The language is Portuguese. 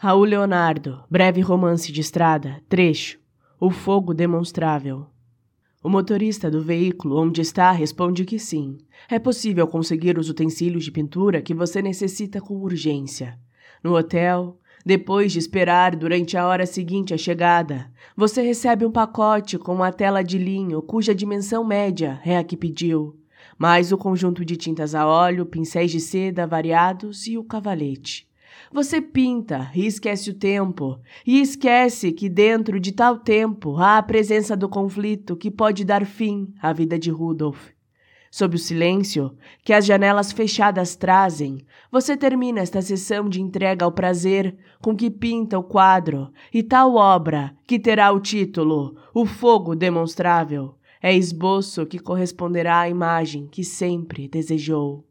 Raul Leonardo, breve romance de estrada, trecho. O fogo demonstrável. O motorista do veículo onde está responde que sim. É possível conseguir os utensílios de pintura que você necessita com urgência. No hotel, depois de esperar durante a hora seguinte a chegada, você recebe um pacote com uma tela de linho cuja dimensão média é a que pediu, mais o conjunto de tintas a óleo, pincéis de seda variados e o cavalete. Você pinta e esquece o tempo, e esquece que dentro de tal tempo há a presença do conflito que pode dar fim à vida de Rudolf. Sob o silêncio que as janelas fechadas trazem, você termina esta sessão de entrega ao prazer com que pinta o quadro, e tal obra, que terá o título O Fogo Demonstrável, é esboço que corresponderá à imagem que sempre desejou.